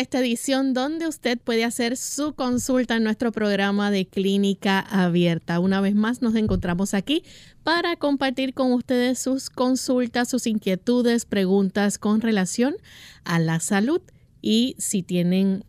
Esta edición donde usted puede hacer su consulta en nuestro programa de clínica abierta. Una vez más nos encontramos aquí para compartir con ustedes sus consultas, sus inquietudes, preguntas con relación a la salud y si tienen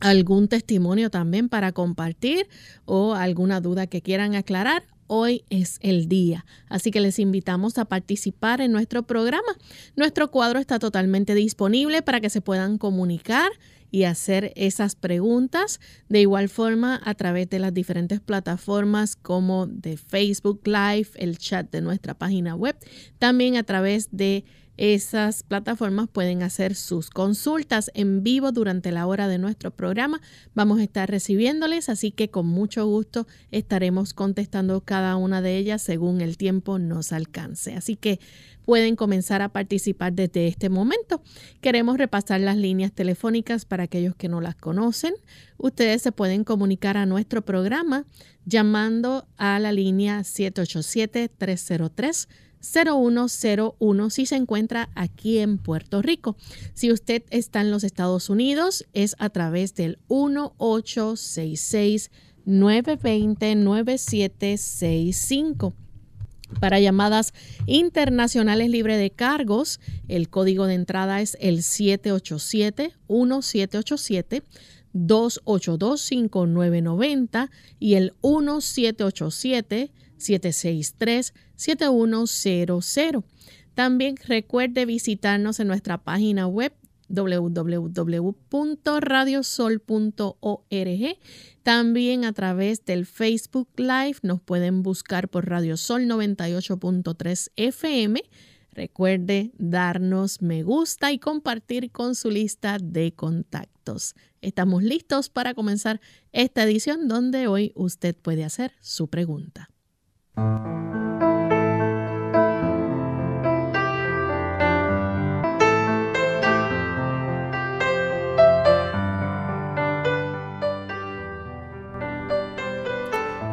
algún testimonio también para compartir o alguna duda que quieran aclarar hoy es el día. Así que les invitamos a participar en nuestro programa. Nuestro cuadro está totalmente disponible para que se puedan comunicar y hacer esas preguntas. De igual forma, a través de las diferentes plataformas como de Facebook Live, el chat de nuestra página web, también a través de esas plataformas pueden hacer sus consultas en vivo durante la hora de nuestro programa. Vamos a estar recibiéndoles, así que con mucho gusto estaremos contestando cada una de ellas según el tiempo nos alcance. Así que pueden comenzar a participar desde este momento. Queremos repasar las líneas telefónicas para aquellos que no las conocen. Ustedes se pueden comunicar a nuestro programa llamando a la línea 787 303 0101 si se encuentra aquí en Puerto Rico. Si usted está en los Estados Unidos, es a través del 1866 920 9765. Para llamadas internacionales libre de cargos, el código de entrada es el 787-1787. 282-5990 y el 1787 763-7100. También recuerde visitarnos en nuestra página web www.radiosol.org. También a través del Facebook Live nos pueden buscar por Radio Sol 98.3 FM. Recuerde darnos me gusta y compartir con su lista de contactos. Estamos listos para comenzar esta edición donde hoy usted puede hacer su pregunta.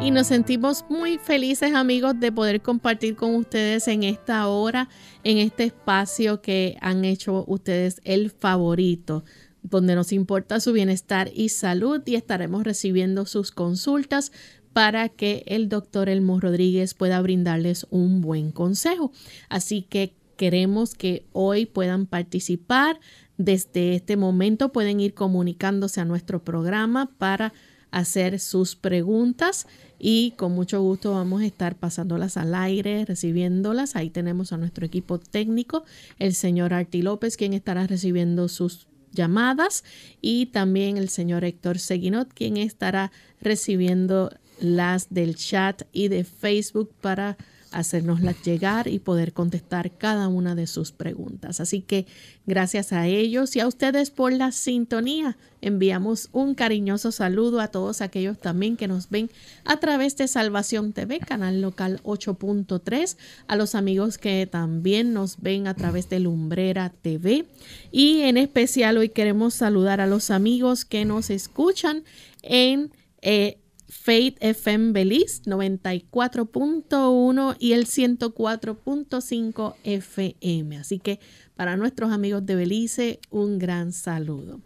Y nos sentimos muy felices amigos de poder compartir con ustedes en esta hora, en este espacio que han hecho ustedes el favorito donde nos importa su bienestar y salud y estaremos recibiendo sus consultas para que el doctor Elmo Rodríguez pueda brindarles un buen consejo. Así que queremos que hoy puedan participar. Desde este momento pueden ir comunicándose a nuestro programa para hacer sus preguntas y con mucho gusto vamos a estar pasándolas al aire, recibiéndolas. Ahí tenemos a nuestro equipo técnico, el señor Arti López, quien estará recibiendo sus llamadas y también el señor Héctor Seguinot, quien estará recibiendo las del chat y de Facebook para hacernoslas llegar y poder contestar cada una de sus preguntas. Así que gracias a ellos y a ustedes por la sintonía. Enviamos un cariñoso saludo a todos aquellos también que nos ven a través de Salvación TV, canal local 8.3, a los amigos que también nos ven a través de Lumbrera TV y en especial hoy queremos saludar a los amigos que nos escuchan en eh, Faith FM Belize 94.1 y el 104.5 FM. Así que para nuestros amigos de Belice, un gran saludo.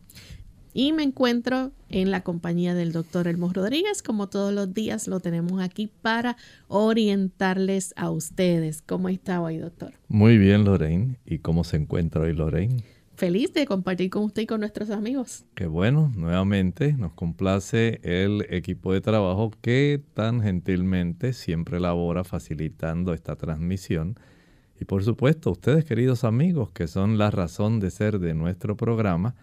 Y me encuentro en la compañía del doctor Elmo Rodríguez, como todos los días lo tenemos aquí para orientarles a ustedes. ¿Cómo está hoy, doctor? Muy bien, Lorraine. ¿Y cómo se encuentra hoy, Lorraine? Feliz de compartir con usted y con nuestros amigos. Qué bueno, nuevamente nos complace el equipo de trabajo que tan gentilmente siempre labora facilitando esta transmisión. Y por supuesto, ustedes queridos amigos, que son la razón de ser de nuestro programa,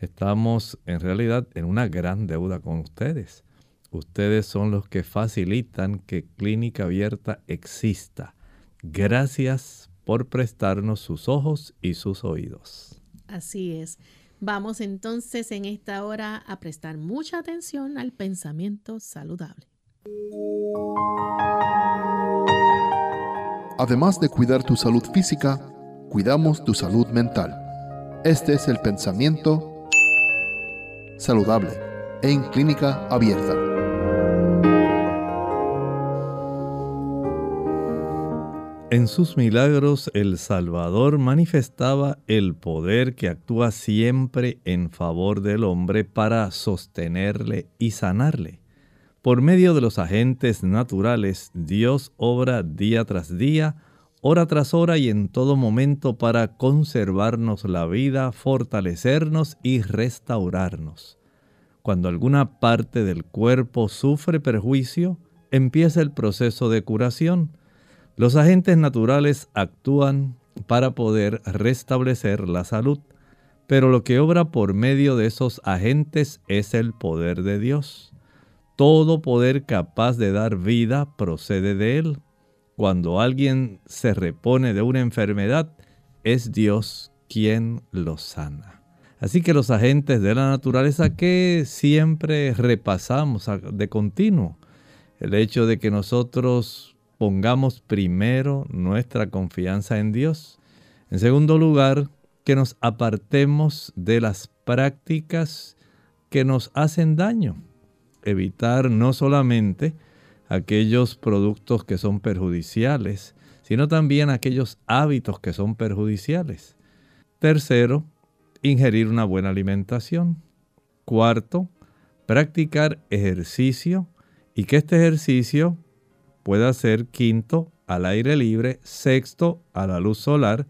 estamos en realidad en una gran deuda con ustedes. Ustedes son los que facilitan que Clínica Abierta exista. Gracias por prestarnos sus ojos y sus oídos. Así es. Vamos entonces en esta hora a prestar mucha atención al pensamiento saludable. Además de cuidar tu salud física, cuidamos tu salud mental. Este es el pensamiento saludable en clínica abierta. En sus milagros el Salvador manifestaba el poder que actúa siempre en favor del hombre para sostenerle y sanarle. Por medio de los agentes naturales, Dios obra día tras día, hora tras hora y en todo momento para conservarnos la vida, fortalecernos y restaurarnos. Cuando alguna parte del cuerpo sufre perjuicio, empieza el proceso de curación los agentes naturales actúan para poder restablecer la salud, pero lo que obra por medio de esos agentes es el poder de Dios. Todo poder capaz de dar vida procede de Él. Cuando alguien se repone de una enfermedad, es Dios quien lo sana. Así que los agentes de la naturaleza que siempre repasamos de continuo, el hecho de que nosotros pongamos primero nuestra confianza en Dios. En segundo lugar, que nos apartemos de las prácticas que nos hacen daño. Evitar no solamente aquellos productos que son perjudiciales, sino también aquellos hábitos que son perjudiciales. Tercero, ingerir una buena alimentación. Cuarto, practicar ejercicio y que este ejercicio pueda ser quinto al aire libre, sexto a la luz solar,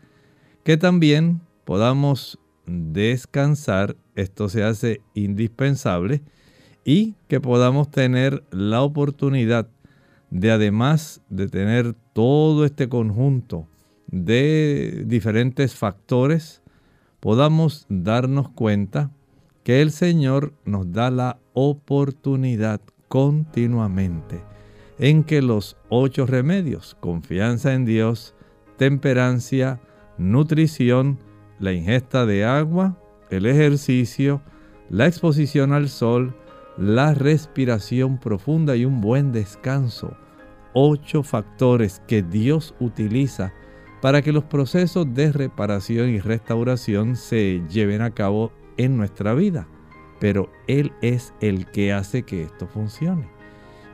que también podamos descansar, esto se hace indispensable, y que podamos tener la oportunidad de además de tener todo este conjunto de diferentes factores, podamos darnos cuenta que el Señor nos da la oportunidad continuamente en que los ocho remedios, confianza en Dios, temperancia, nutrición, la ingesta de agua, el ejercicio, la exposición al sol, la respiración profunda y un buen descanso. Ocho factores que Dios utiliza para que los procesos de reparación y restauración se lleven a cabo en nuestra vida. Pero Él es el que hace que esto funcione.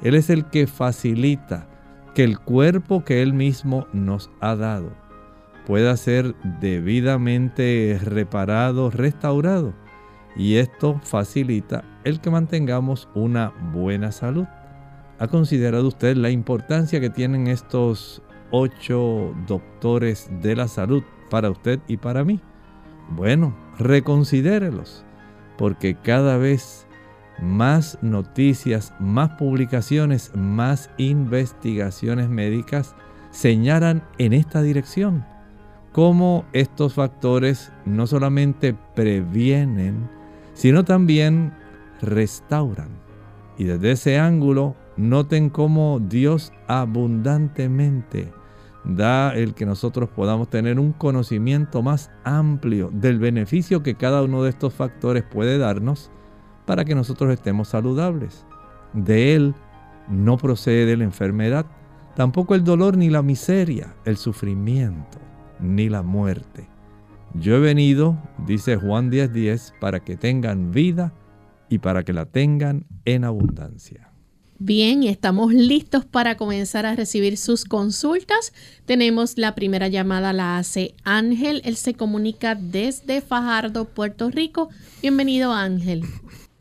Él es el que facilita que el cuerpo que Él mismo nos ha dado pueda ser debidamente reparado, restaurado. Y esto facilita el que mantengamos una buena salud. ¿Ha considerado usted la importancia que tienen estos ocho doctores de la salud para usted y para mí? Bueno, reconsidérelos, porque cada vez más noticias, más publicaciones, más investigaciones médicas señalan en esta dirección. Cómo estos factores no solamente previenen, sino también restauran. Y desde ese ángulo Noten cómo Dios abundantemente da el que nosotros podamos tener un conocimiento más amplio del beneficio que cada uno de estos factores puede darnos para que nosotros estemos saludables. De Él no procede la enfermedad, tampoco el dolor ni la miseria, el sufrimiento ni la muerte. Yo he venido, dice Juan 10:10, para que tengan vida y para que la tengan en abundancia. Bien, estamos listos para comenzar a recibir sus consultas. Tenemos la primera llamada, la hace Ángel. Él se comunica desde Fajardo, Puerto Rico. Bienvenido, Ángel.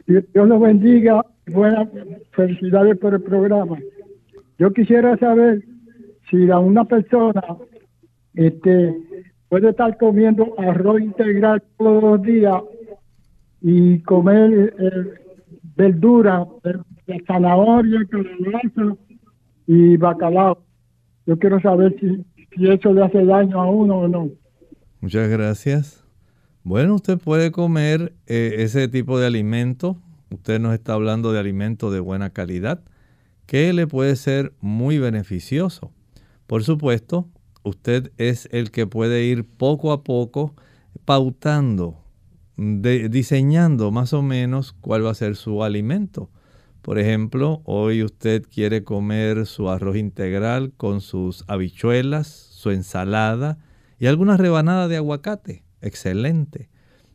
Dios los bendiga. Buenas felicidades por el programa. Yo quisiera saber si a una persona este, puede estar comiendo arroz integral todos los días y comer eh, verdura, zanahoria, calabaza y bacalao. Yo quiero saber si, si eso le hace daño a uno o no. Muchas gracias. Bueno, usted puede comer eh, ese tipo de alimento. Usted nos está hablando de alimento de buena calidad que le puede ser muy beneficioso. Por supuesto, usted es el que puede ir poco a poco pautando, diseñando más o menos cuál va a ser su alimento. Por ejemplo, hoy usted quiere comer su arroz integral con sus habichuelas, su ensalada y alguna rebanada de aguacate. Excelente.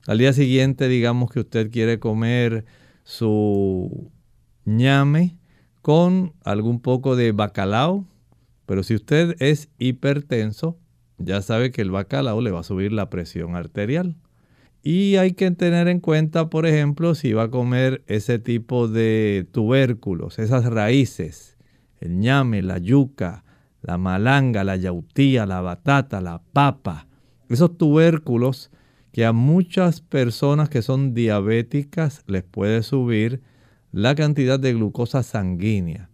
Al día siguiente, digamos que usted quiere comer su ñame con algún poco de bacalao. Pero si usted es hipertenso, ya sabe que el bacalao le va a subir la presión arterial. Y hay que tener en cuenta, por ejemplo, si va a comer ese tipo de tubérculos, esas raíces, el ñame, la yuca, la malanga, la yautía, la batata, la papa, esos tubérculos que a muchas personas que son diabéticas les puede subir la cantidad de glucosa sanguínea.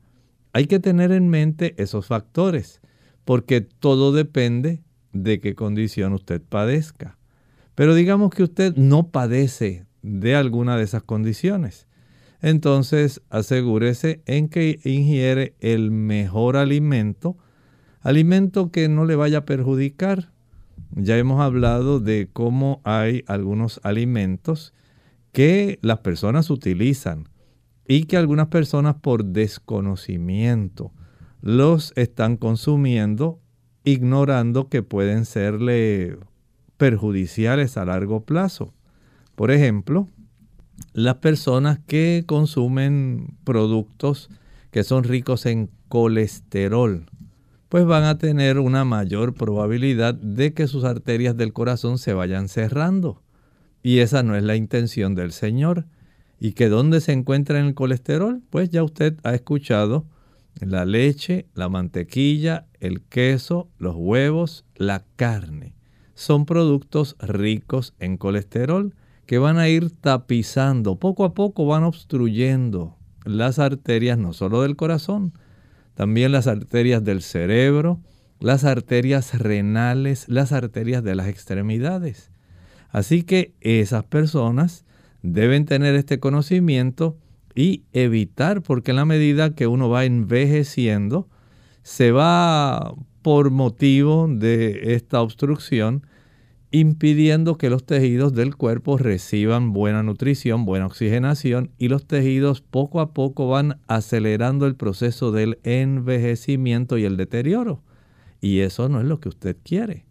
Hay que tener en mente esos factores, porque todo depende de qué condición usted padezca. Pero digamos que usted no padece de alguna de esas condiciones. Entonces asegúrese en que ingiere el mejor alimento, alimento que no le vaya a perjudicar. Ya hemos hablado de cómo hay algunos alimentos que las personas utilizan y que algunas personas por desconocimiento los están consumiendo ignorando que pueden serle perjudiciales a largo plazo. Por ejemplo, las personas que consumen productos que son ricos en colesterol, pues van a tener una mayor probabilidad de que sus arterias del corazón se vayan cerrando. Y esa no es la intención del Señor. ¿Y que dónde se encuentra en el colesterol? Pues ya usted ha escuchado la leche, la mantequilla, el queso, los huevos, la carne son productos ricos en colesterol que van a ir tapizando, poco a poco van obstruyendo las arterias no solo del corazón, también las arterias del cerebro, las arterias renales, las arterias de las extremidades. Así que esas personas deben tener este conocimiento y evitar, porque en la medida que uno va envejeciendo, se va por motivo de esta obstrucción, impidiendo que los tejidos del cuerpo reciban buena nutrición, buena oxigenación y los tejidos poco a poco van acelerando el proceso del envejecimiento y el deterioro. Y eso no es lo que usted quiere.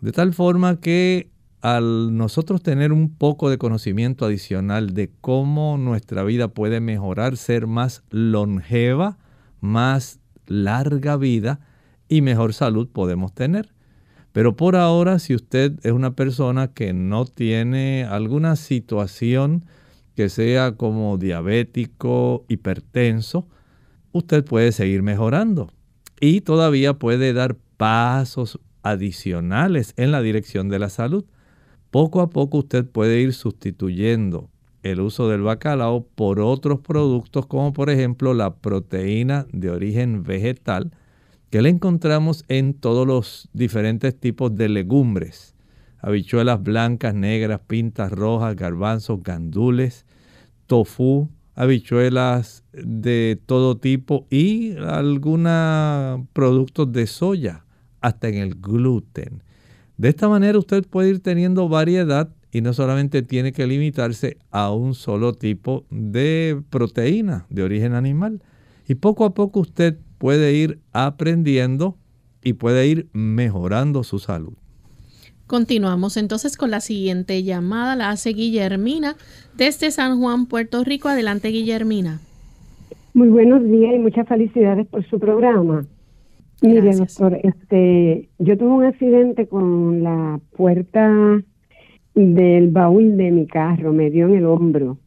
De tal forma que al nosotros tener un poco de conocimiento adicional de cómo nuestra vida puede mejorar, ser más longeva, más larga vida, y mejor salud podemos tener. Pero por ahora, si usted es una persona que no tiene alguna situación que sea como diabético, hipertenso, usted puede seguir mejorando y todavía puede dar pasos adicionales en la dirección de la salud. Poco a poco usted puede ir sustituyendo el uso del bacalao por otros productos como por ejemplo la proteína de origen vegetal que le encontramos en todos los diferentes tipos de legumbres. Habichuelas blancas, negras, pintas rojas, garbanzos, gandules, tofu, habichuelas de todo tipo y algunos productos de soya, hasta en el gluten. De esta manera usted puede ir teniendo variedad y no solamente tiene que limitarse a un solo tipo de proteína de origen animal. Y poco a poco usted puede ir aprendiendo y puede ir mejorando su salud. Continuamos entonces con la siguiente llamada, la hace Guillermina desde San Juan, Puerto Rico. Adelante, Guillermina. Muy buenos días y muchas felicidades por su programa. Mire, doctor, este, yo tuve un accidente con la puerta del baúl de mi carro, me dio en el hombro.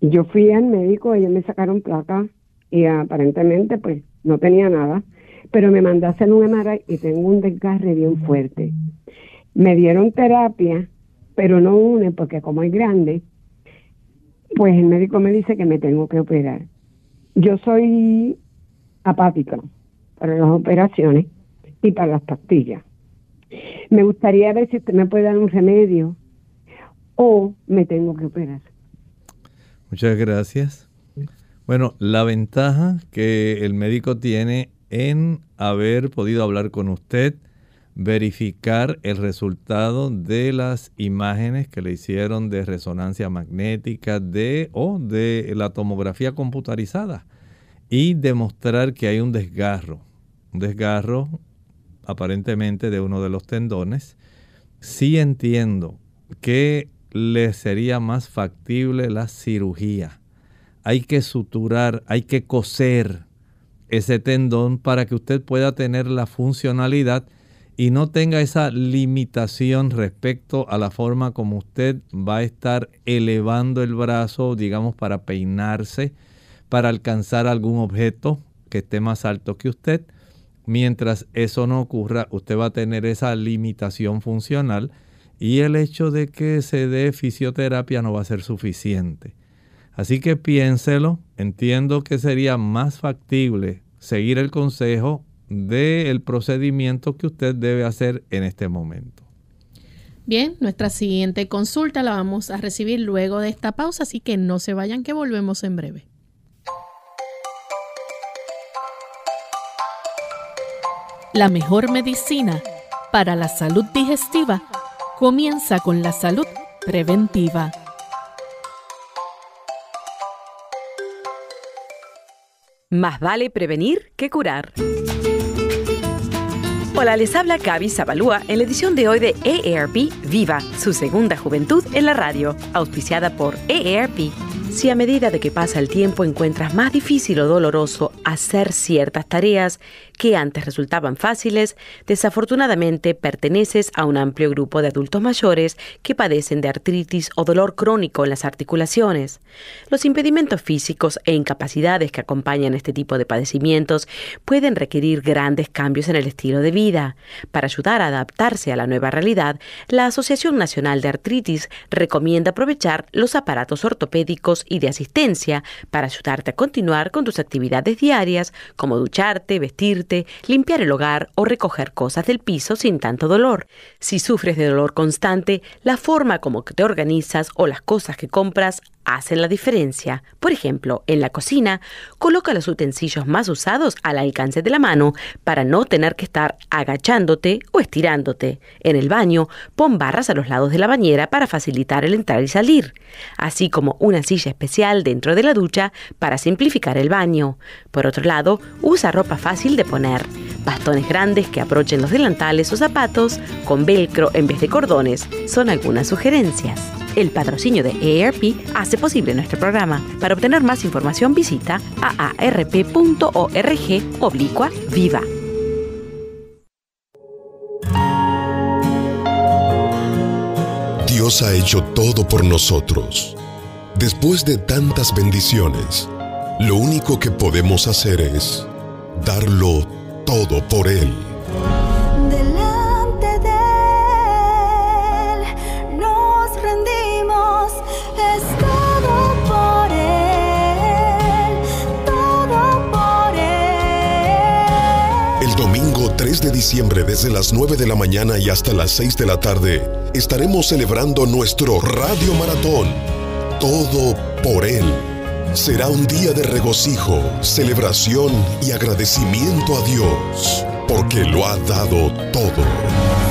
Yo fui al médico, ellos me sacaron placa y aparentemente pues no tenía nada, pero me mandó hacer un MRI y tengo un desgarre bien fuerte. Me dieron terapia, pero no une porque como es grande, pues el médico me dice que me tengo que operar. Yo soy apática para las operaciones y para las pastillas. Me gustaría ver si usted me puede dar un remedio o me tengo que operar. Muchas gracias. Bueno, la ventaja que el médico tiene en haber podido hablar con usted, verificar el resultado de las imágenes que le hicieron de resonancia magnética de o de la tomografía computarizada y demostrar que hay un desgarro, un desgarro aparentemente de uno de los tendones. Sí entiendo que le sería más factible la cirugía. Hay que suturar, hay que coser ese tendón para que usted pueda tener la funcionalidad y no tenga esa limitación respecto a la forma como usted va a estar elevando el brazo, digamos, para peinarse, para alcanzar algún objeto que esté más alto que usted. Mientras eso no ocurra, usted va a tener esa limitación funcional y el hecho de que se dé fisioterapia no va a ser suficiente. Así que piénselo, entiendo que sería más factible seguir el consejo del procedimiento que usted debe hacer en este momento. Bien, nuestra siguiente consulta la vamos a recibir luego de esta pausa, así que no se vayan que volvemos en breve. La mejor medicina para la salud digestiva comienza con la salud preventiva. Más vale prevenir que curar. Hola, les habla Gaby Zabalúa en la edición de hoy de EARP Viva, su segunda juventud en la radio, auspiciada por EARP si a medida de que pasa el tiempo encuentras más difícil o doloroso hacer ciertas tareas que antes resultaban fáciles, desafortunadamente perteneces a un amplio grupo de adultos mayores que padecen de artritis o dolor crónico en las articulaciones. Los impedimentos físicos e incapacidades que acompañan este tipo de padecimientos pueden requerir grandes cambios en el estilo de vida. Para ayudar a adaptarse a la nueva realidad, la Asociación Nacional de Artritis recomienda aprovechar los aparatos ortopédicos y de asistencia para ayudarte a continuar con tus actividades diarias como ducharte, vestirte, limpiar el hogar o recoger cosas del piso sin tanto dolor. Si sufres de dolor constante, la forma como te organizas o las cosas que compras hacen la diferencia. Por ejemplo, en la cocina, coloca los utensilios más usados al alcance de la mano para no tener que estar agachándote o estirándote. En el baño, pon barras a los lados de la bañera para facilitar el entrar y salir, así como una silla especial dentro de la ducha para simplificar el baño. Por otro lado, usa ropa fácil de poner, bastones grandes que aprochen los delantales o zapatos con velcro en vez de cordones, son algunas sugerencias. El patrocinio de EARP hace posible nuestro programa. Para obtener más información visita aarp.org oblicua viva. Dios ha hecho todo por nosotros. Después de tantas bendiciones, lo único que podemos hacer es darlo todo por Él. De diciembre desde las 9 de la mañana y hasta las 6 de la tarde estaremos celebrando nuestro Radio Maratón. Todo por Él. será un día de regocijo, celebración y agradecimiento a Dios, porque lo ha dado todo.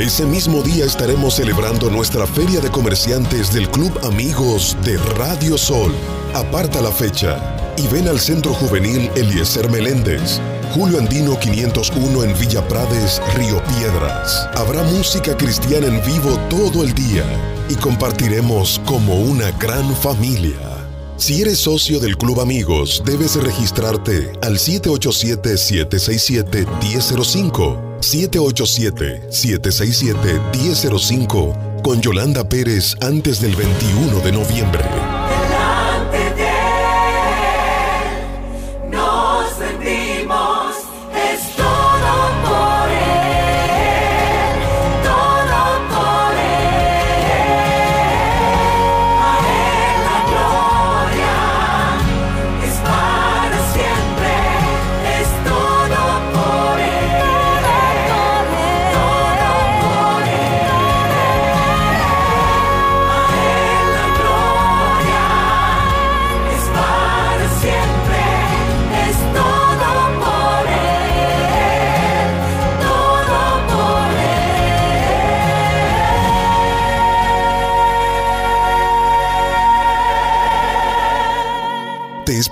Ese mismo día estaremos celebrando nuestra feria de comerciantes del Club Amigos de Radio Sol. Aparta la fecha y ven al Centro Juvenil Eliezer Meléndez. Julio Andino 501 en Villa Prades, Río Piedras. Habrá música cristiana en vivo todo el día y compartiremos como una gran familia. Si eres socio del Club Amigos, debes registrarte al 787-767-1005 787-767-1005 con Yolanda Pérez antes del 21 de noviembre.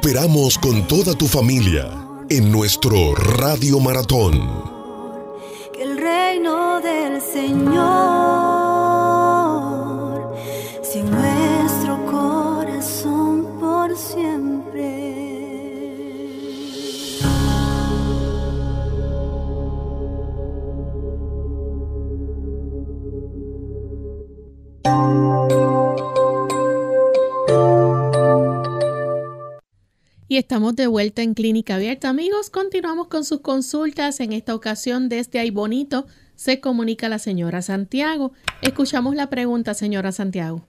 Esperamos con toda tu familia en nuestro Radio Maratón. Que el reino del Señor estamos de vuelta en Clínica Abierta. Amigos, continuamos con sus consultas. En esta ocasión, desde ahí bonito, se comunica la señora Santiago. Escuchamos la pregunta, señora Santiago.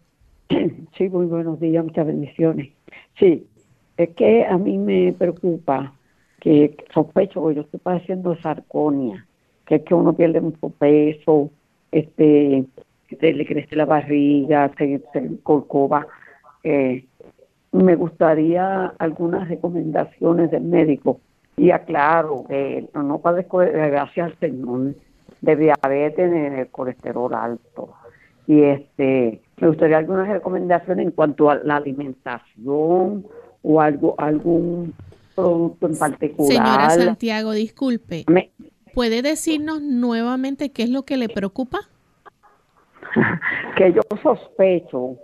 Sí, muy buenos días, muchas bendiciones. Sí, es que a mí me preocupa que sospecho que yo estoy padeciendo sarconia, que es que uno pierde mucho peso, este, le crece la barriga, se, se corcova. Eh, me gustaría algunas recomendaciones del médico. Y aclaro que no padezco, gracias al Señor, de diabetes ni de colesterol alto. Y este me gustaría algunas recomendaciones en cuanto a la alimentación o algo algún producto en particular. Señora Santiago, disculpe. ¿Puede decirnos nuevamente qué es lo que le preocupa? que yo sospecho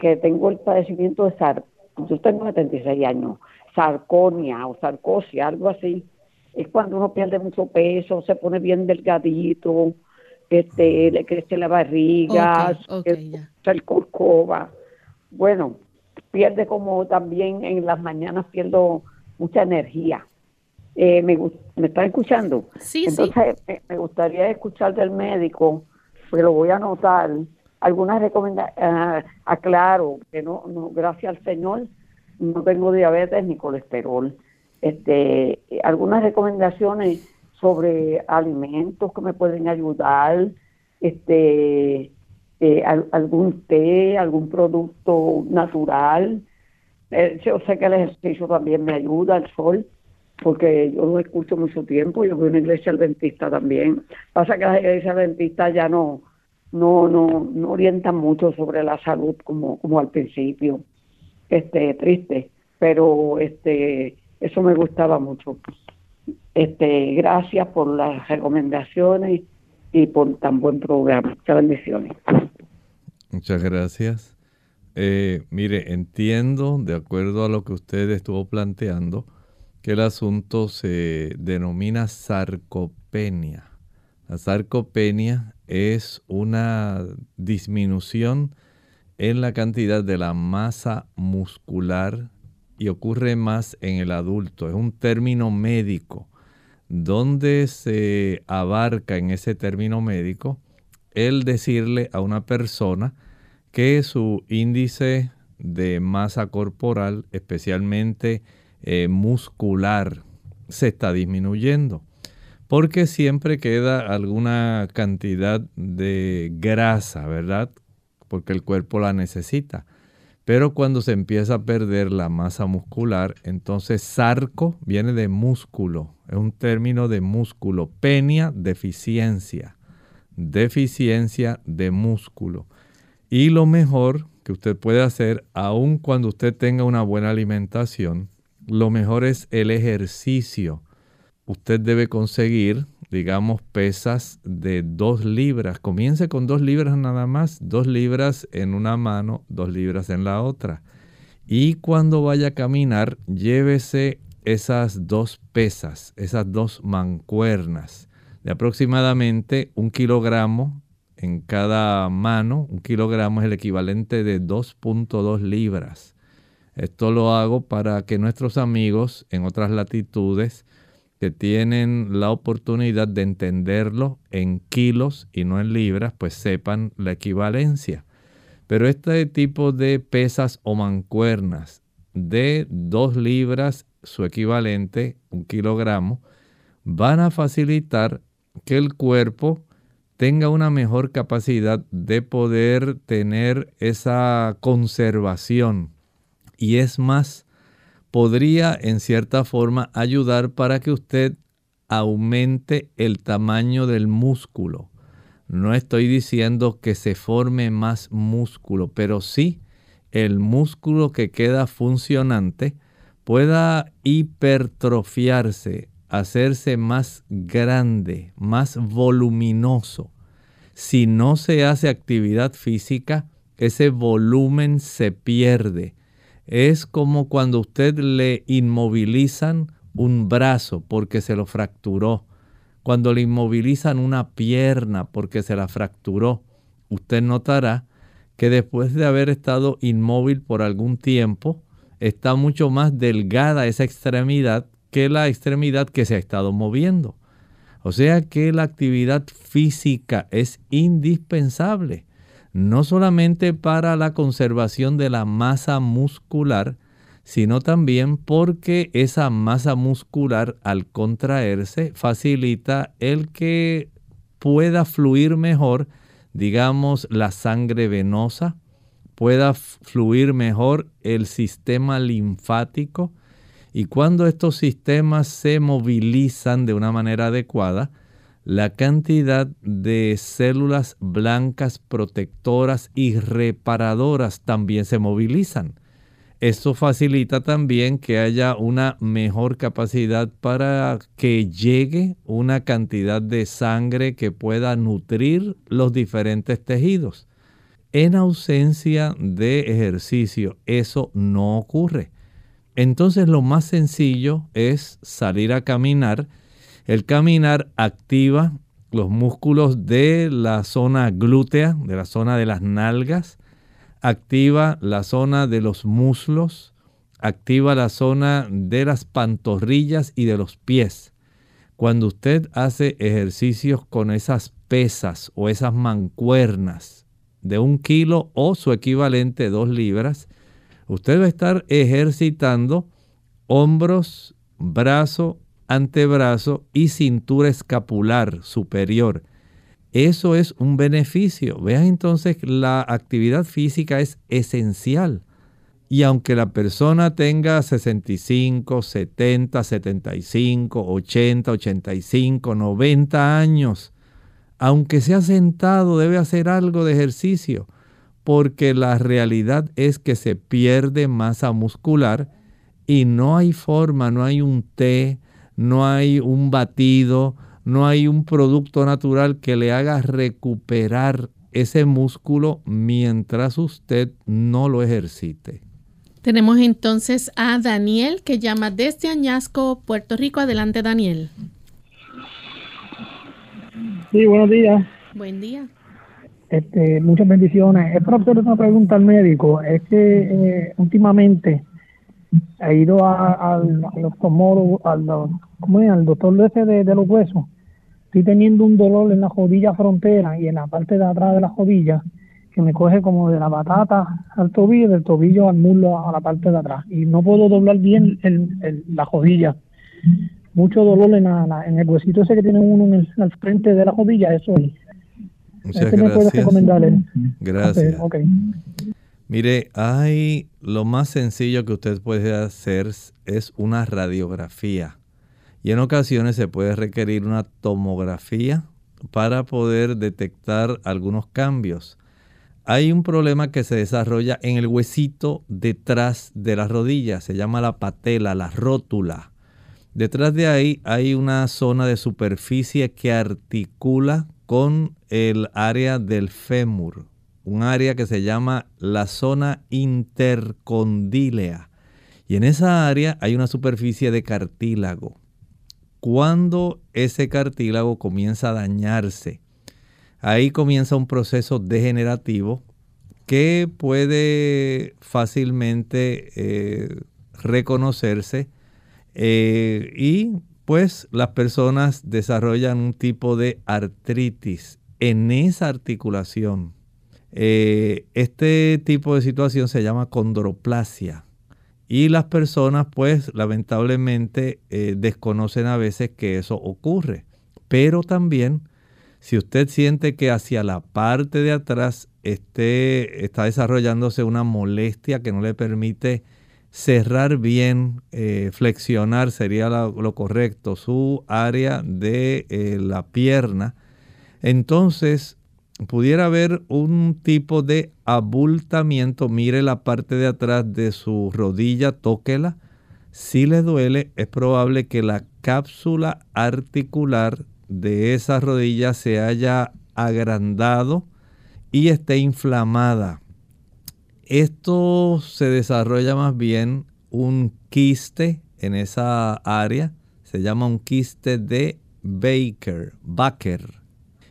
que, tengo el padecimiento de sar, yo tengo 76 años, sarconia o sarcosia, algo así. Es cuando uno pierde mucho peso, se pone bien delgadito, este, le crece la barriga, el corcova. Bueno, pierde como también en las mañanas pierdo mucha energía. Eh, me, ¿Me están escuchando? Sí, Entonces, Me, me, gustaría escuchar del médico, pero voy a anotar algunas recomendaciones, uh, aclaro que no, no, gracias al Señor, no tengo diabetes ni colesterol. Este, algunas recomendaciones sobre alimentos que me pueden ayudar, este, eh, algún té, algún producto natural. Eh, yo sé que el ejercicio también me ayuda, el sol, porque yo lo escucho mucho tiempo, yo voy a una iglesia adventista también. Pasa que la iglesia adventista ya no, no, no, no orientan mucho sobre la salud como, como al principio. Este, triste, pero este, eso me gustaba mucho. Este, gracias por las recomendaciones y por tan buen programa. Muchas bendiciones. Muchas gracias. Eh, mire, entiendo, de acuerdo a lo que usted estuvo planteando, que el asunto se denomina sarcopenia. La sarcopenia es una disminución en la cantidad de la masa muscular y ocurre más en el adulto. Es un término médico donde se abarca en ese término médico el decirle a una persona que su índice de masa corporal, especialmente eh, muscular, se está disminuyendo. Porque siempre queda alguna cantidad de grasa, ¿verdad? Porque el cuerpo la necesita. Pero cuando se empieza a perder la masa muscular, entonces sarco viene de músculo, es un término de músculo, penia, deficiencia, deficiencia de músculo. Y lo mejor que usted puede hacer, aun cuando usted tenga una buena alimentación, lo mejor es el ejercicio. Usted debe conseguir, digamos, pesas de dos libras. Comience con dos libras nada más, dos libras en una mano, dos libras en la otra. Y cuando vaya a caminar, llévese esas dos pesas, esas dos mancuernas de aproximadamente un kilogramo en cada mano. Un kilogramo es el equivalente de 2.2 libras. Esto lo hago para que nuestros amigos en otras latitudes que tienen la oportunidad de entenderlo en kilos y no en libras, pues sepan la equivalencia. Pero este tipo de pesas o mancuernas de 2 libras, su equivalente, un kilogramo, van a facilitar que el cuerpo tenga una mejor capacidad de poder tener esa conservación y es más, podría en cierta forma ayudar para que usted aumente el tamaño del músculo. No estoy diciendo que se forme más músculo, pero sí el músculo que queda funcionante pueda hipertrofiarse, hacerse más grande, más voluminoso. Si no se hace actividad física, ese volumen se pierde es como cuando usted le inmovilizan un brazo porque se lo fracturó, cuando le inmovilizan una pierna porque se la fracturó. Usted notará que después de haber estado inmóvil por algún tiempo, está mucho más delgada esa extremidad que la extremidad que se ha estado moviendo. O sea que la actividad física es indispensable no solamente para la conservación de la masa muscular, sino también porque esa masa muscular al contraerse facilita el que pueda fluir mejor, digamos, la sangre venosa, pueda fluir mejor el sistema linfático y cuando estos sistemas se movilizan de una manera adecuada, la cantidad de células blancas protectoras y reparadoras también se movilizan. Esto facilita también que haya una mejor capacidad para que llegue una cantidad de sangre que pueda nutrir los diferentes tejidos. En ausencia de ejercicio, eso no ocurre. Entonces lo más sencillo es salir a caminar el caminar activa los músculos de la zona glútea, de la zona de las nalgas, activa la zona de los muslos, activa la zona de las pantorrillas y de los pies. Cuando usted hace ejercicios con esas pesas o esas mancuernas de un kilo o su equivalente dos libras, usted va a estar ejercitando hombros, brazo antebrazo y cintura escapular superior. Eso es un beneficio. Vean entonces, la actividad física es esencial. Y aunque la persona tenga 65, 70, 75, 80, 85, 90 años, aunque sea sentado, debe hacer algo de ejercicio, porque la realidad es que se pierde masa muscular y no hay forma, no hay un té, no hay un batido, no hay un producto natural que le haga recuperar ese músculo mientras usted no lo ejercite. Tenemos entonces a Daniel que llama desde Añasco, Puerto Rico. Adelante, Daniel. Sí, buenos días. Buen día. Este, muchas bendiciones. Es para hacer una pregunta al médico. Es que eh, últimamente he ido al oftalmólogo, al, ¿cómo es? al doctor ese de, de, los huesos. Estoy teniendo un dolor en la rodilla frontera y en la parte de atrás de la rodilla que me coge como de la batata al tobillo, del tobillo al muslo a la parte de atrás. Y no puedo doblar bien el, la rodilla. Mucho dolor en, en el huesito ese que tiene uno en el, al frente de la rodilla, eso es. Muchas gracias. Gracias. Mire, hay lo más sencillo que usted puede hacer es una radiografía. Y en ocasiones se puede requerir una tomografía para poder detectar algunos cambios. Hay un problema que se desarrolla en el huesito detrás de la rodilla, se llama la patela, la rótula. Detrás de ahí hay una zona de superficie que articula con el área del fémur, un área que se llama la zona intercondílea. Y en esa área hay una superficie de cartílago. Cuando ese cartílago comienza a dañarse, ahí comienza un proceso degenerativo que puede fácilmente eh, reconocerse eh, y pues las personas desarrollan un tipo de artritis en esa articulación. Eh, este tipo de situación se llama condroplasia y las personas pues lamentablemente eh, desconocen a veces que eso ocurre. Pero también si usted siente que hacia la parte de atrás esté, está desarrollándose una molestia que no le permite cerrar bien, eh, flexionar sería lo, correcto, su área de la pierna, entonces pudiera haber un tipo de abultamiento. Mire la parte de atrás de su rodilla, tóquela. Si le duele, es probable que la cápsula articular de esa rodilla se haya agrandado y esté inflamada. Esto se desarrolla más bien un quiste en esa área. Se llama un quiste de Baker, Baker.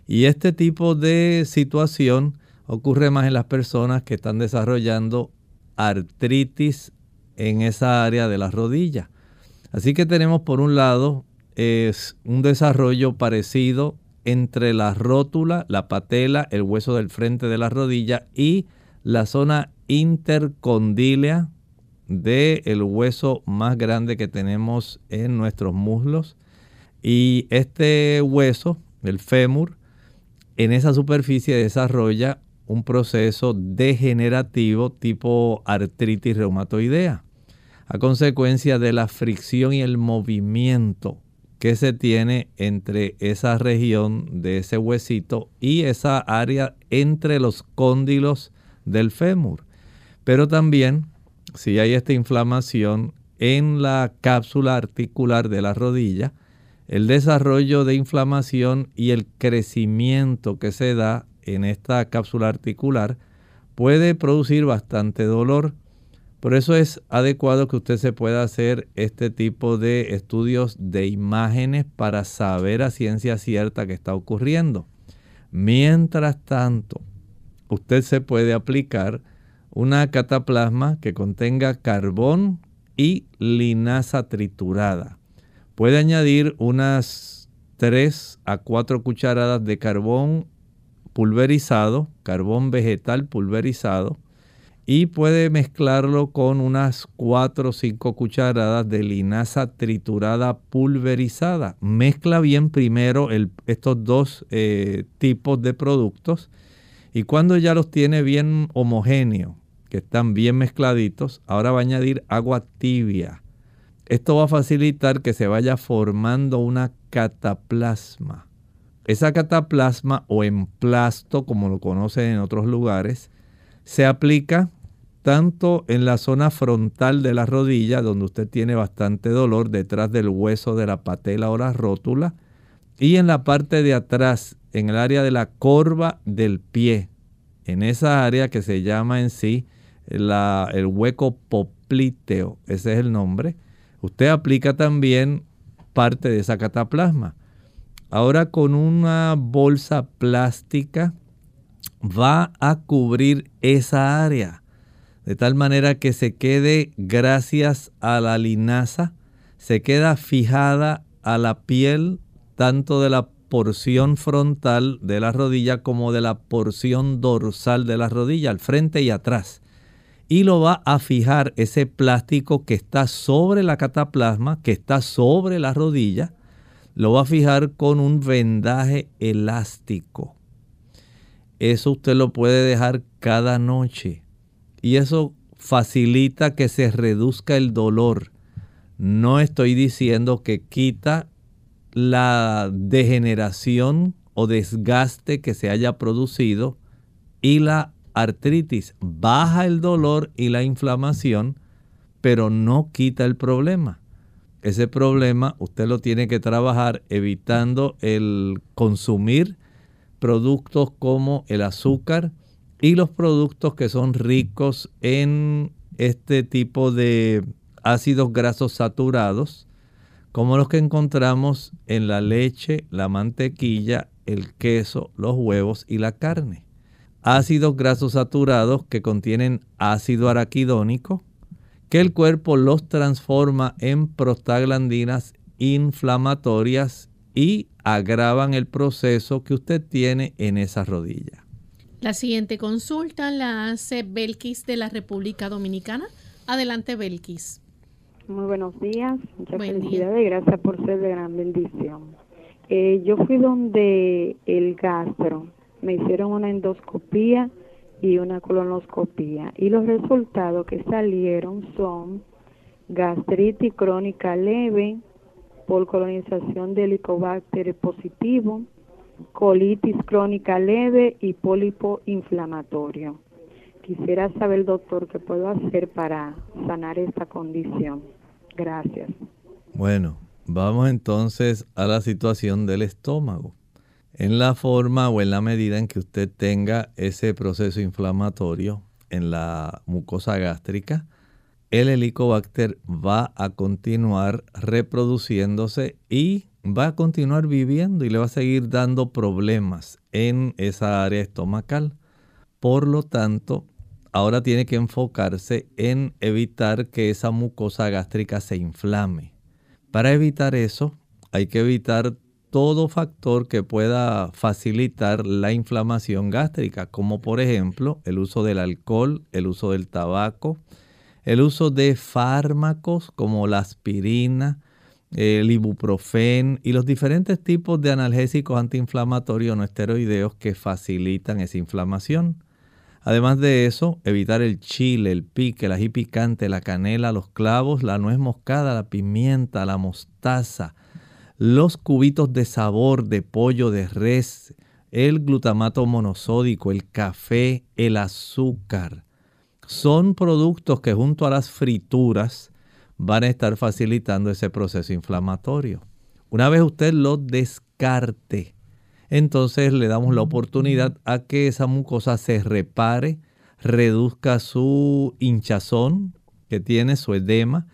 Y este tipo de situación ocurre más en las personas que están desarrollando artritis en esa área de la rodilla. Así que tenemos por un lado es un desarrollo parecido entre la rótula, la patela, el hueso del frente de la rodilla y la zona intercondílea del hueso más grande que tenemos en nuestros muslos. Y este hueso, el fémur, en esa superficie desarrolla un proceso degenerativo tipo artritis reumatoidea, a consecuencia de la fricción y el movimiento que se tiene entre esa región de ese huesito y esa área entre los cóndilos del fémur. Pero también, si hay esta inflamación en la cápsula articular de la rodilla, el desarrollo de inflamación y el crecimiento que se da en esta cápsula articular puede producir bastante dolor. Por eso es adecuado que usted se pueda hacer este tipo de estudios de imágenes para saber a ciencia cierta qué está ocurriendo. Mientras tanto, usted se puede aplicar una cataplasma que contenga carbón y linaza triturada. Puede añadir unas 3 a 4 cucharadas de carbón pulverizado, carbón vegetal pulverizado, y puede mezclarlo con unas 4 o 5 cucharadas de linaza triturada pulverizada. Mezcla bien primero estos dos eh, tipos de productos y cuando ya los tiene bien homogéneos, que están bien mezcladitos, ahora va a añadir agua tibia esto va a facilitar que se vaya formando una cataplasma. Esa cataplasma o emplasto, como lo conocen en otros lugares, se aplica tanto en la zona frontal de la rodilla, donde usted tiene bastante dolor detrás del hueso de la patela o la rótula, y en la parte de atrás, en el área de la corva del pie, en esa área que se llama en sí el hueco popliteo, ese es el nombre, Usted aplica también parte de esa cataplasma. Ahora con una bolsa plástica va a cubrir esa área de tal manera que se quede gracias a la linaza, se queda fijada a la piel tanto de la porción frontal de la rodilla como de la porción dorsal de la rodilla, al frente y atrás. Y lo va a fijar ese plástico que está sobre la cataplasma, que está sobre la rodilla, lo va a fijar con un vendaje elástico. Eso usted lo puede dejar cada noche. Y eso facilita que se reduzca el dolor. No estoy diciendo que quita la degeneración o desgaste que se haya producido y la artritis. Baja el dolor y la inflamación, pero no quita el problema. Ese problema usted lo tiene que trabajar evitando el consumir productos como el azúcar y los productos que son ricos en este tipo de ácidos grasos saturados como los que encontramos en la leche, la mantequilla, el queso, los huevos y la carne. Ácidos grasos saturados que contienen ácido araquidónico, que el cuerpo los transforma en prostaglandinas inflamatorias y agravan el proceso que usted tiene en esa rodilla. La siguiente consulta la hace Belkis de la República Dominicana. Adelante, Belkis. Muy buenos días, muchas felicidades y gracias por ser de gran bendición. Eh, yo fui donde el gastro, me hicieron una endoscopía y una colonoscopía y los resultados que salieron son gastritis crónica leve por colonización de helicobacter positivo, colitis crónica leve y pólipo inflamatorio. Quisiera saber, doctor, qué puedo hacer para sanar esta condición. Gracias. Bueno, vamos entonces a la situación del estómago. En la forma o en la medida en que usted tenga ese proceso inflamatorio en la mucosa gástrica, el helicobacter va a continuar reproduciéndose y va a continuar viviendo y le va a seguir dando problemas en esa área estomacal. Por lo tanto, ahora tiene que enfocarse en evitar que esa mucosa gástrica se inflame. Para evitar eso, hay que evitar todo factor que pueda facilitar la inflamación gástrica, como por ejemplo el uso del alcohol, el uso del tabaco, el uso de fármacos como la aspirina, el ibuprofén y los diferentes tipos de analgésicos antiinflamatorios no esteroideos que facilitan esa inflamación. Además de eso, evitar el chile, el pique, el ají picante, la canela, los clavos, la nuez moscada, la pimienta, la mostaza, los cubitos de sabor de pollo de res, el glutamato monosódico, el café, el azúcar. Son productos que junto a las frituras van a estar facilitando ese proceso inflamatorio. Una vez usted lo descarte, entonces le damos la oportunidad a que esa mucosa se repare, reduzca su hinchazón que tiene, su edema,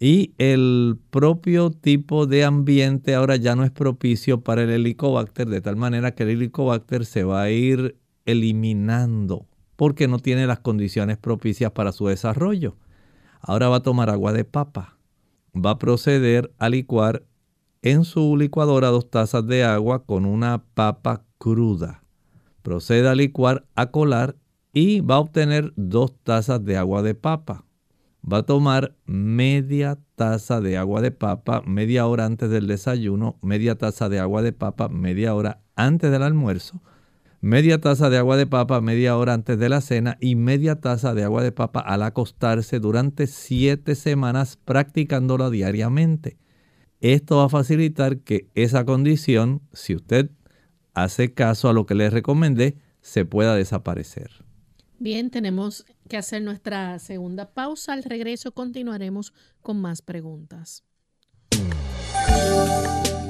y el propio tipo de ambiente ahora ya no es propicio para el helicobacter, de tal manera que el helicobacter se va a ir eliminando porque no tiene las condiciones propicias para su desarrollo. Ahora va a tomar agua de papa. Va a proceder a licuar en su licuadora dos tazas de agua con una papa cruda. Proceda a licuar, a colar y va a obtener dos tazas de agua de papa. Va a tomar media taza de agua de papa media hora antes del desayuno, media taza de agua de papa media hora antes del almuerzo, media taza de agua de papa media hora antes de la cena y media taza de agua de papa al acostarse durante siete semanas practicándolo diariamente. Esto va a facilitar que esa condición, si usted hace caso a lo que le recomendé, se pueda desaparecer. Bien, tenemos que hacer nuestra segunda pausa. Al regreso continuaremos con más preguntas.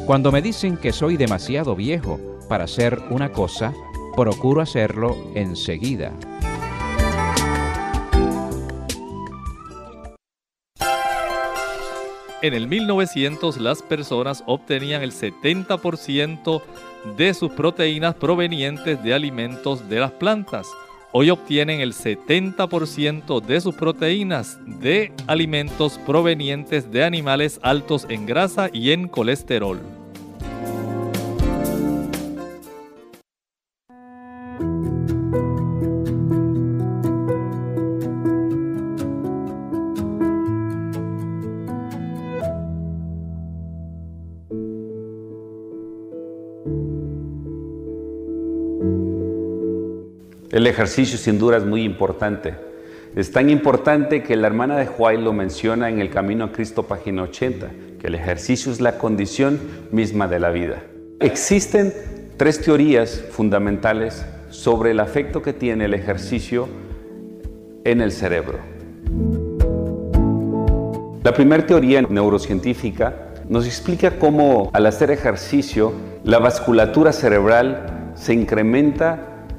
Cuando me dicen que soy demasiado viejo para hacer una cosa, procuro hacerlo enseguida. En el 1900 las personas obtenían el 70% de sus proteínas provenientes de alimentos de las plantas. Hoy obtienen el 70% de sus proteínas de alimentos provenientes de animales altos en grasa y en colesterol. El ejercicio sin duda es muy importante. Es tan importante que la hermana de Juárez lo menciona en el Camino a Cristo, página 80, que el ejercicio es la condición misma de la vida. Existen tres teorías fundamentales sobre el afecto que tiene el ejercicio en el cerebro. La primera teoría neurocientífica nos explica cómo al hacer ejercicio la vasculatura cerebral se incrementa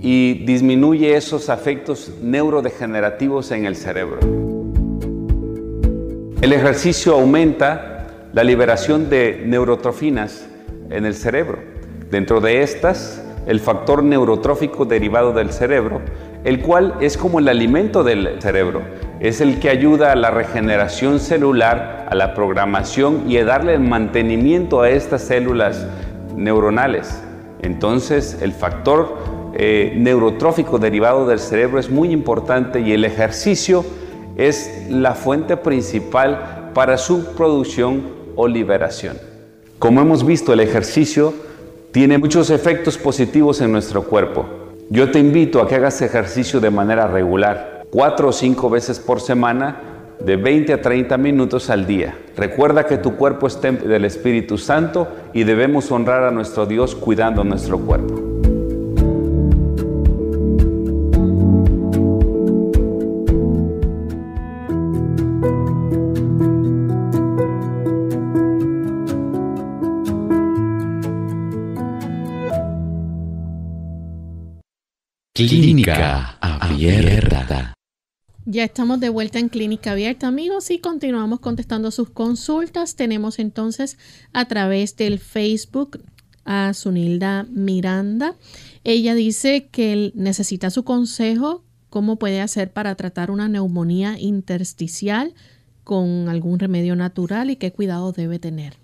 y disminuye esos afectos neurodegenerativos en el cerebro. El ejercicio aumenta la liberación de neurotrofinas en el cerebro. Dentro de estas, el factor neurotrófico derivado del cerebro, el cual es como el alimento del cerebro es el que ayuda a la regeneración celular, a la programación y a darle el mantenimiento a estas células neuronales. Entonces, el factor eh, neurotrófico derivado del cerebro es muy importante y el ejercicio es la fuente principal para su producción o liberación. Como hemos visto, el ejercicio tiene muchos efectos positivos en nuestro cuerpo. Yo te invito a que hagas ejercicio de manera regular cuatro o cinco veces por semana, de 20 a 30 minutos al día. Recuerda que tu cuerpo es del Espíritu Santo y debemos honrar a nuestro Dios cuidando nuestro cuerpo. Clínica Abierta. Ya estamos de vuelta en Clínica Abierta, amigos, y continuamos contestando sus consultas. Tenemos entonces a través del Facebook a Sunilda Miranda. Ella dice que necesita su consejo, cómo puede hacer para tratar una neumonía intersticial con algún remedio natural y qué cuidado debe tener.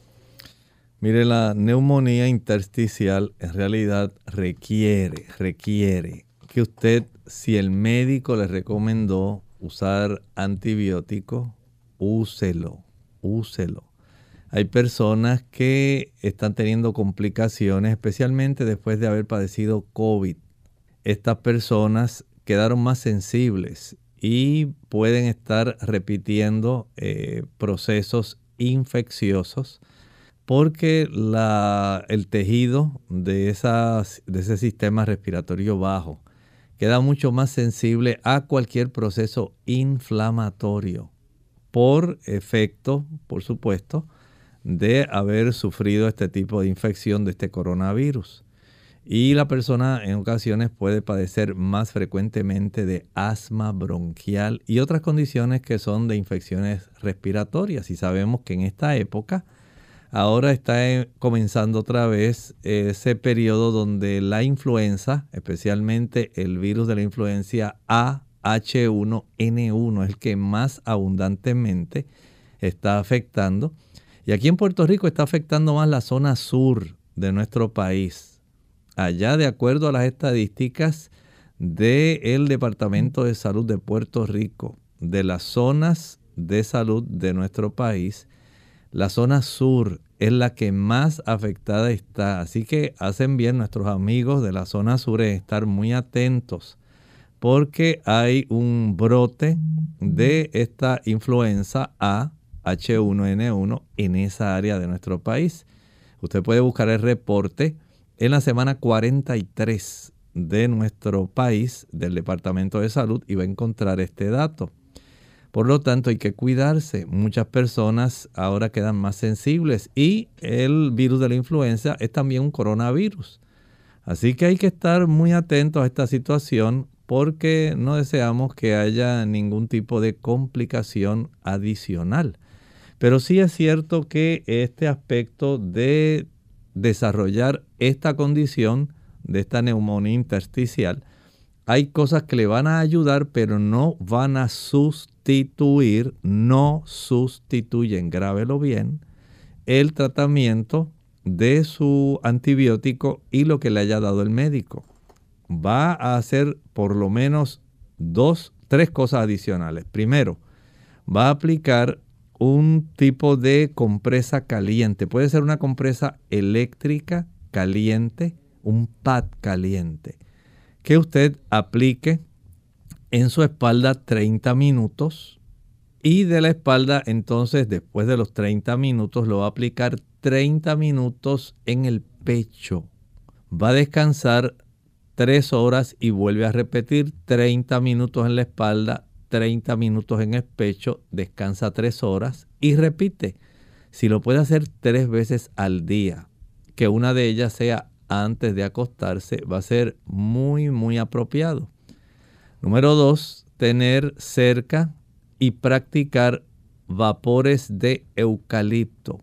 Mire, la neumonía intersticial en realidad requiere, requiere que usted, si el médico le recomendó usar antibiótico, úselo, úselo. Hay personas que están teniendo complicaciones, especialmente después de haber padecido COVID. Estas personas quedaron más sensibles y pueden estar repitiendo eh, procesos infecciosos porque el tejido de, esas, de ese sistema respiratorio bajo queda mucho más sensible a cualquier proceso inflamatorio por efecto, por supuesto, de haber sufrido este tipo de infección de este coronavirus. Y la persona en ocasiones puede padecer más frecuentemente de asma bronquial y otras condiciones que son de infecciones respiratorias. Y sabemos que en esta época Ahora está eh, comenzando otra vez ese periodo donde la influenza, especialmente el virus de la influencia AH1N1, es el que más abundantemente está afectando. Y aquí en Puerto Rico está afectando más la zona sur de nuestro país. Allá, de acuerdo a las estadísticas del Departamento de Salud de Puerto Rico, de las zonas de salud de nuestro país, la zona sur es la que más afectada está. Así que hacen bien nuestros amigos de la zona sur en estar muy atentos porque hay un brote de esta influenza A H1N1 en esa área de nuestro país. Usted puede buscar el reporte en la semana 43 de nuestro país del Departamento de Salud y va a encontrar este dato. Por lo tanto, hay que cuidarse. Muchas personas ahora quedan más sensibles y el virus de la influenza es también un coronavirus. Así que hay que estar muy atentos a esta situación porque no deseamos que haya ningún tipo de complicación adicional. Pero sí es cierto que este aspecto de desarrollar esta condición de esta neumonía intersticial hay cosas que le van a ayudar, pero no van a sustituir, no sustituyen, grábelo bien, el tratamiento de su antibiótico y lo que le haya dado el médico. Va a hacer por lo menos dos, tres cosas adicionales. Primero, va a aplicar un tipo de compresa caliente. Puede ser una compresa eléctrica caliente, un pad caliente, que usted aplique en su espalda 30 minutos y de la espalda entonces después de los 30 minutos lo va a aplicar 30 minutos en el pecho. Va a descansar 3 horas y vuelve a repetir 30 minutos en la espalda, 30 minutos en el pecho, descansa 3 horas y repite. Si lo puede hacer 3 veces al día, que una de ellas sea antes de acostarse, va a ser muy, muy apropiado. Número 2, tener cerca y practicar vapores de eucalipto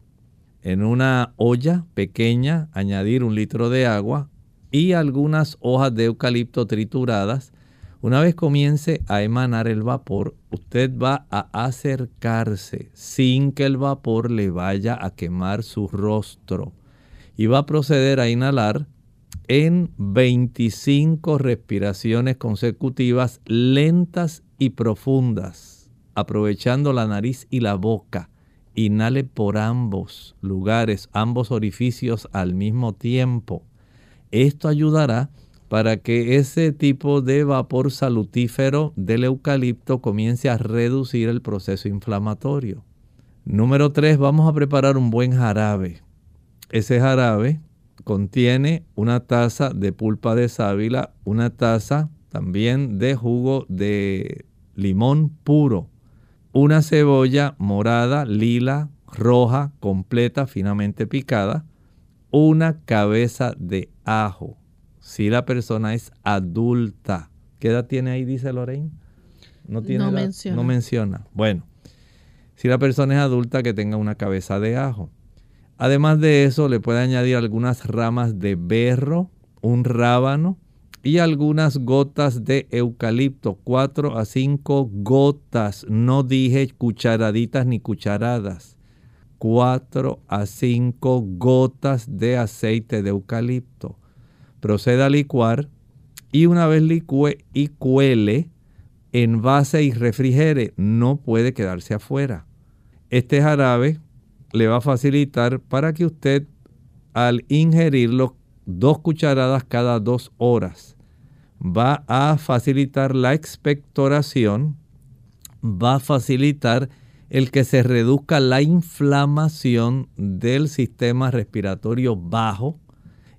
en una olla pequeña, añadir un litro de agua y algunas hojas de eucalipto trituradas. Una vez comience a emanar el vapor, usted va a acercarse sin que el vapor le vaya a quemar su rostro y va a proceder a inhalar en 25 respiraciones consecutivas lentas y profundas, aprovechando la nariz y la boca Inhale por ambos lugares, ambos orificios al mismo tiempo. Esto ayudará para que ese tipo de vapor salutífero del eucalipto comience a reducir el proceso inflamatorio. Número 3, vamos a preparar un buen jarabe. Ese jarabe contiene una taza de pulpa de sábila, una taza también de jugo de limón puro, una cebolla morada, lila, roja, completa, finamente picada, una cabeza de ajo. Si la persona es adulta, ¿qué edad tiene ahí, dice Lorraine? No, tiene no menciona. No menciona. Bueno, si la persona es adulta, que tenga una cabeza de ajo. Además de eso, le puede añadir algunas ramas de berro, un rábano, y algunas gotas de eucalipto, 4 a 5 gotas, no dije cucharaditas ni cucharadas, 4 a 5 gotas de aceite de eucalipto. Proceda a licuar y una vez licue y cuele, envase y refrigere, no puede quedarse afuera. Este jarabe le va a facilitar para que usted al ingerirlo dos cucharadas cada dos horas. Va a facilitar la expectoración, va a facilitar el que se reduzca la inflamación del sistema respiratorio bajo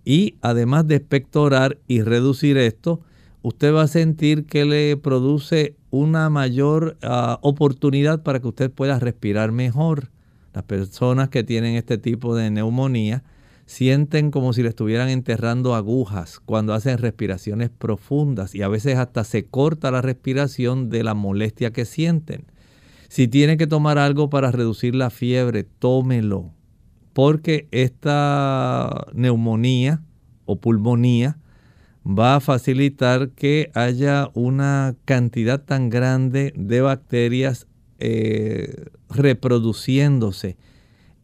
y además de expectorar y reducir esto, usted va a sentir que le produce una mayor ah, oportunidad para que usted pueda respirar mejor. Las personas que tienen este tipo de neumonía sienten como si le estuvieran enterrando agujas cuando hacen respiraciones profundas y a veces hasta se corta la respiración de la molestia que sienten. Si tiene que tomar algo para reducir la fiebre, tómelo, porque esta neumonía o pulmonía va a facilitar que haya una cantidad tan grande de bacterias eh, reproduciéndose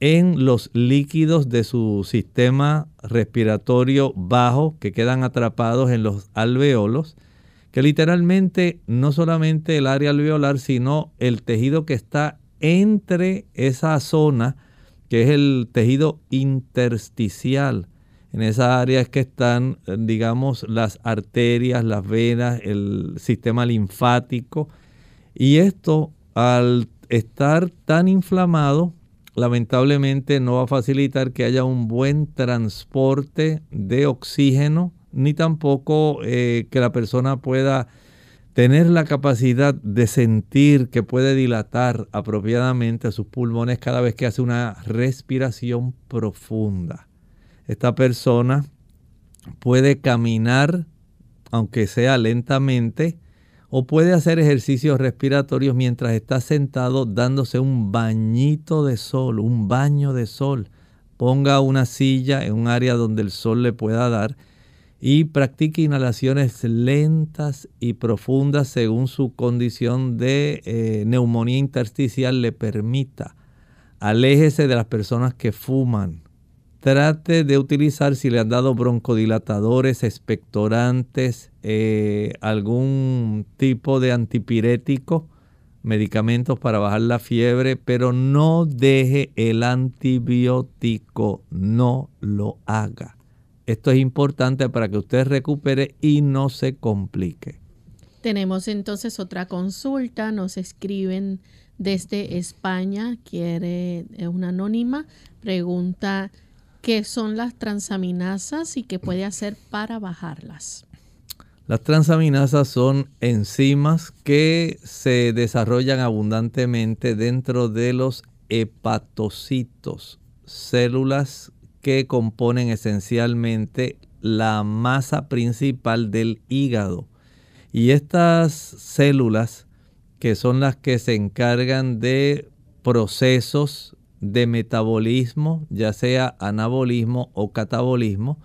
en los líquidos de su sistema respiratorio bajo que quedan atrapados en los alveolos, que literalmente no solamente el área alveolar, sino el tejido que está entre esa zona, que es el tejido intersticial. En esa área es que están, digamos, las arterias, las venas, el sistema linfático. Y esto, al estar tan inflamado, lamentablemente no va a facilitar que haya un buen transporte de oxígeno, ni tampoco eh, que la persona pueda tener la capacidad de sentir que puede dilatar apropiadamente sus pulmones cada vez que hace una respiración profunda. Esta persona puede caminar, aunque sea lentamente, o puede hacer ejercicios respiratorios mientras está sentado dándose un bañito de sol, un baño de sol. Ponga una silla en un área donde el sol le pueda dar y practique inhalaciones lentas y profundas según su condición de eh, neumonía intersticial le permita. Aléjese de las personas que fuman. Trate de utilizar si le han dado broncodilatadores, expectorantes, eh, algún tipo de antipirético, medicamentos para bajar la fiebre, pero no deje el antibiótico, no lo haga. Esto es importante para que usted recupere y no se complique. Tenemos entonces otra consulta, nos escriben desde España, quiere una anónima, pregunta qué son las transaminasas y qué puede hacer para bajarlas. Las transaminasas son enzimas que se desarrollan abundantemente dentro de los hepatocitos, células que componen esencialmente la masa principal del hígado. Y estas células, que son las que se encargan de procesos de metabolismo, ya sea anabolismo o catabolismo,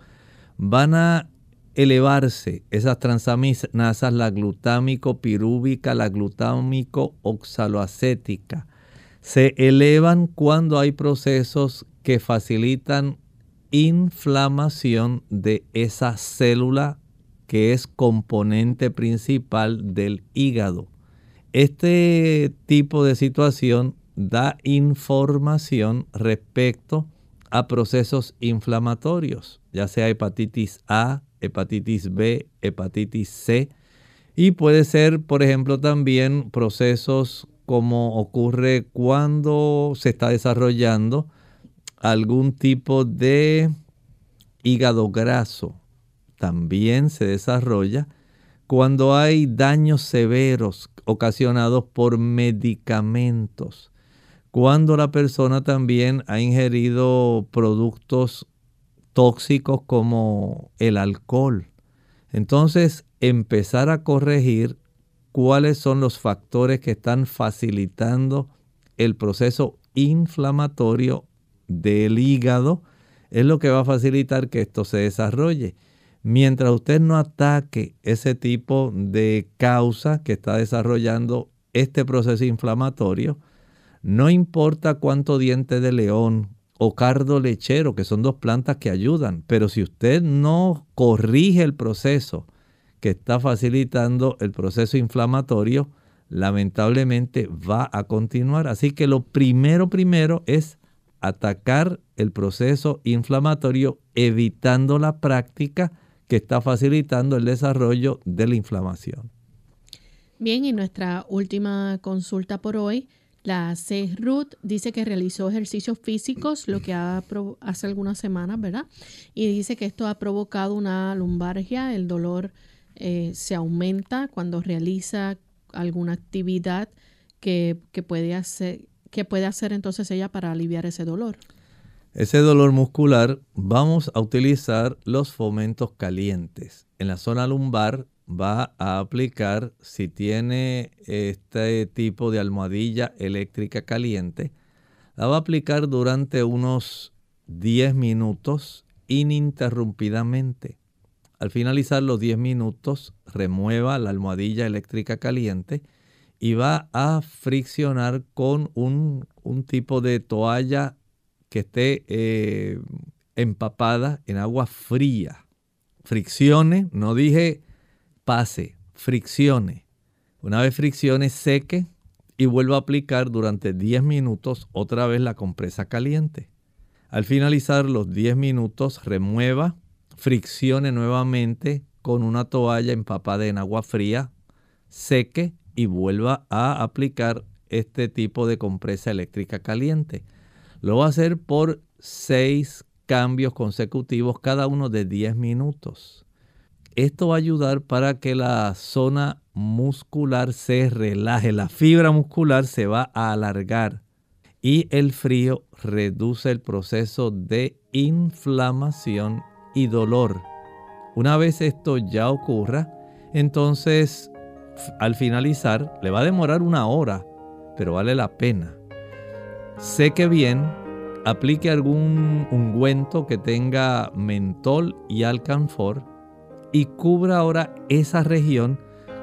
van a elevarse esas transaminasas, la glutámico pirúvica, la glutámico oxaloacética. Se elevan cuando hay procesos que facilitan inflamación de esa célula que es componente principal del hígado. Este tipo de situación da información respecto a procesos inflamatorios, ya sea hepatitis A, hepatitis B, hepatitis C, y puede ser, por ejemplo, también procesos como ocurre cuando se está desarrollando algún tipo de hígado graso. También se desarrolla cuando hay daños severos ocasionados por medicamentos. Cuando la persona también ha ingerido productos tóxicos como el alcohol. Entonces, empezar a corregir cuáles son los factores que están facilitando el proceso inflamatorio del hígado es lo que va a facilitar que esto se desarrolle. Mientras usted no ataque ese tipo de causa que está desarrollando este proceso inflamatorio, no importa cuánto diente de león o cardo lechero, que son dos plantas que ayudan, pero si usted no corrige el proceso que está facilitando el proceso inflamatorio, lamentablemente va a continuar. Así que lo primero, primero es atacar el proceso inflamatorio evitando la práctica que está facilitando el desarrollo de la inflamación. Bien, y nuestra última consulta por hoy, la C. Ruth dice que realizó ejercicios físicos, lo que hace algunas semanas, ¿verdad? Y dice que esto ha provocado una lumbargia, el dolor eh, se aumenta cuando realiza alguna actividad que, que puede hacer, ¿qué puede hacer entonces ella para aliviar ese dolor? Ese dolor muscular, vamos a utilizar los fomentos calientes. En la zona lumbar va a aplicar, si tiene este tipo de almohadilla eléctrica caliente, la va a aplicar durante unos 10 minutos ininterrumpidamente. Al finalizar los 10 minutos, remueva la almohadilla eléctrica caliente y va a friccionar con un, tipo de toalla que esté eh, empapada en agua fría. Friccione, no dije pase, friccione. Una vez friccione, seque y vuelva a aplicar durante 10 minutos otra vez la compresa caliente. Al finalizar los 10 minutos, remueva, friccione nuevamente con una toalla empapada en agua fría, seque y vuelva a aplicar este tipo de compresa eléctrica caliente. Lo va a hacer por seis cambios consecutivos, cada uno de 10 minutos. Esto va a ayudar para que la zona muscular se relaje, la fibra muscular se va a alargar y el frío reduce el proceso de inflamación y dolor. Una vez esto ya ocurra, entonces al finalizar, le va a demorar una hora, pero vale la pena. Seque bien, aplique algún ungüento que tenga mentol y alcanfor y cubra ahora esa región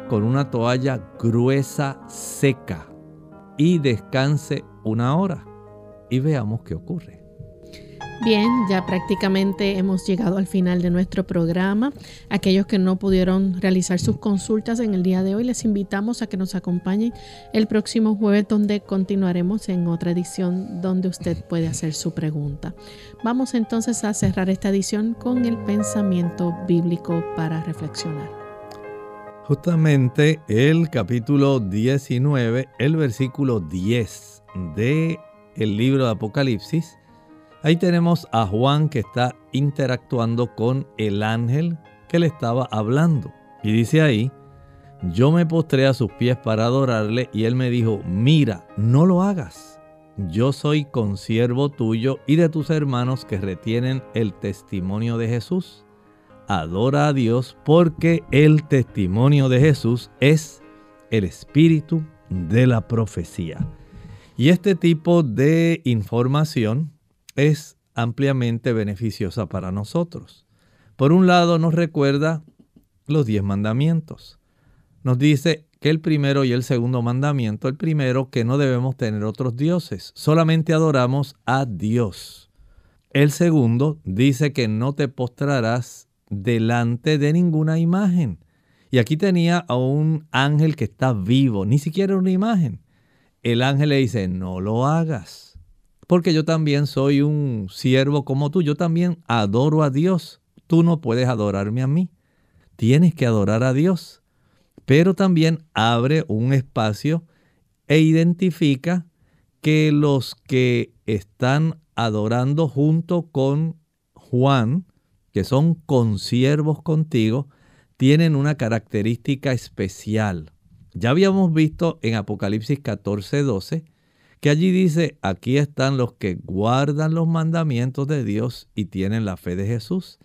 con una toalla gruesa seca y descanse una hora y veamos qué ocurre. Bien, ya prácticamente hemos llegado al final de nuestro programa. Aquellos que no pudieron realizar sus consultas en el día de hoy, les invitamos a que nos acompañen el próximo jueves donde continuaremos en otra edición donde usted puede hacer su pregunta. Vamos entonces a cerrar esta edición con el pensamiento bíblico para reflexionar. Justamente el capítulo 19, el versículo 10 de el libro de Apocalipsis Ahí tenemos a Juan que está interactuando con el ángel que le estaba hablando. Y dice ahí, yo me postré a sus pies para adorarle y él me dijo, mira, no lo hagas. Yo soy consiervo tuyo y de tus hermanos que retienen el testimonio de Jesús. Adora a Dios porque el testimonio de Jesús es el espíritu de la profecía. Y este tipo de información es ampliamente beneficiosa para nosotros. Por un lado nos recuerda los diez mandamientos. Nos dice que el primero y el segundo mandamiento, el primero que no debemos tener otros dioses, solamente adoramos a Dios. El segundo dice que no te postrarás delante de ninguna imagen. Y aquí tenía a un ángel que está vivo, ni siquiera una imagen. El ángel le dice, no lo hagas porque yo también soy un siervo como tú, yo también adoro a Dios. Tú no puedes adorarme a mí, tienes que adorar a Dios. Pero también abre un espacio e identifica que los que están adorando junto con Juan, que son consiervos contigo, tienen una característica especial. Ya habíamos visto en Apocalipsis 14, 12 que allí dice, aquí están los que guardan los mandamientos de Dios y tienen la fe de Jesús.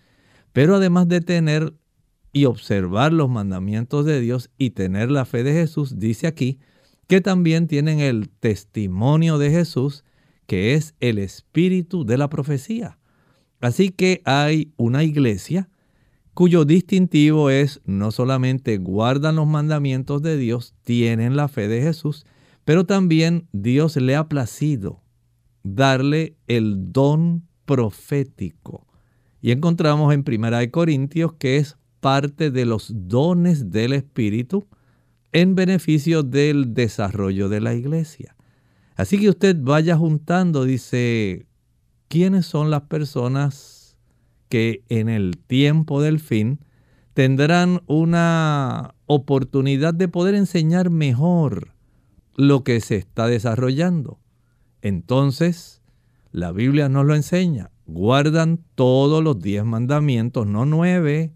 Pero además de tener y observar los mandamientos de Dios y tener la fe de Jesús, dice aquí que también tienen el testimonio de Jesús, que es el espíritu de la profecía. Así que hay una iglesia cuyo distintivo es no solamente guardan los mandamientos de Dios, tienen la fe de Jesús, pero también Dios le ha placido darle el don profético. Y encontramos en Primera Corintios que es parte de los dones del Espíritu en beneficio del desarrollo de la iglesia. Así que usted vaya juntando, dice, ¿quiénes son las personas que en el tiempo del fin tendrán una oportunidad de poder enseñar mejor lo que se está desarrollando. Entonces, la Biblia nos lo enseña. Guardan todos los diez mandamientos, no nueve.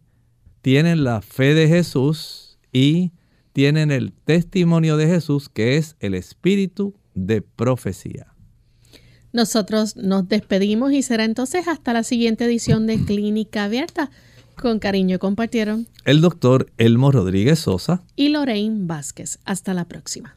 Tienen la fe de Jesús y tienen el testimonio de Jesús, que es el espíritu de profecía. Nosotros nos despedimos y será entonces hasta la siguiente edición de Clínica Abierta. Con cariño compartieron el doctor Elmo Rodríguez Sosa y Lorraine Vázquez. Hasta la próxima.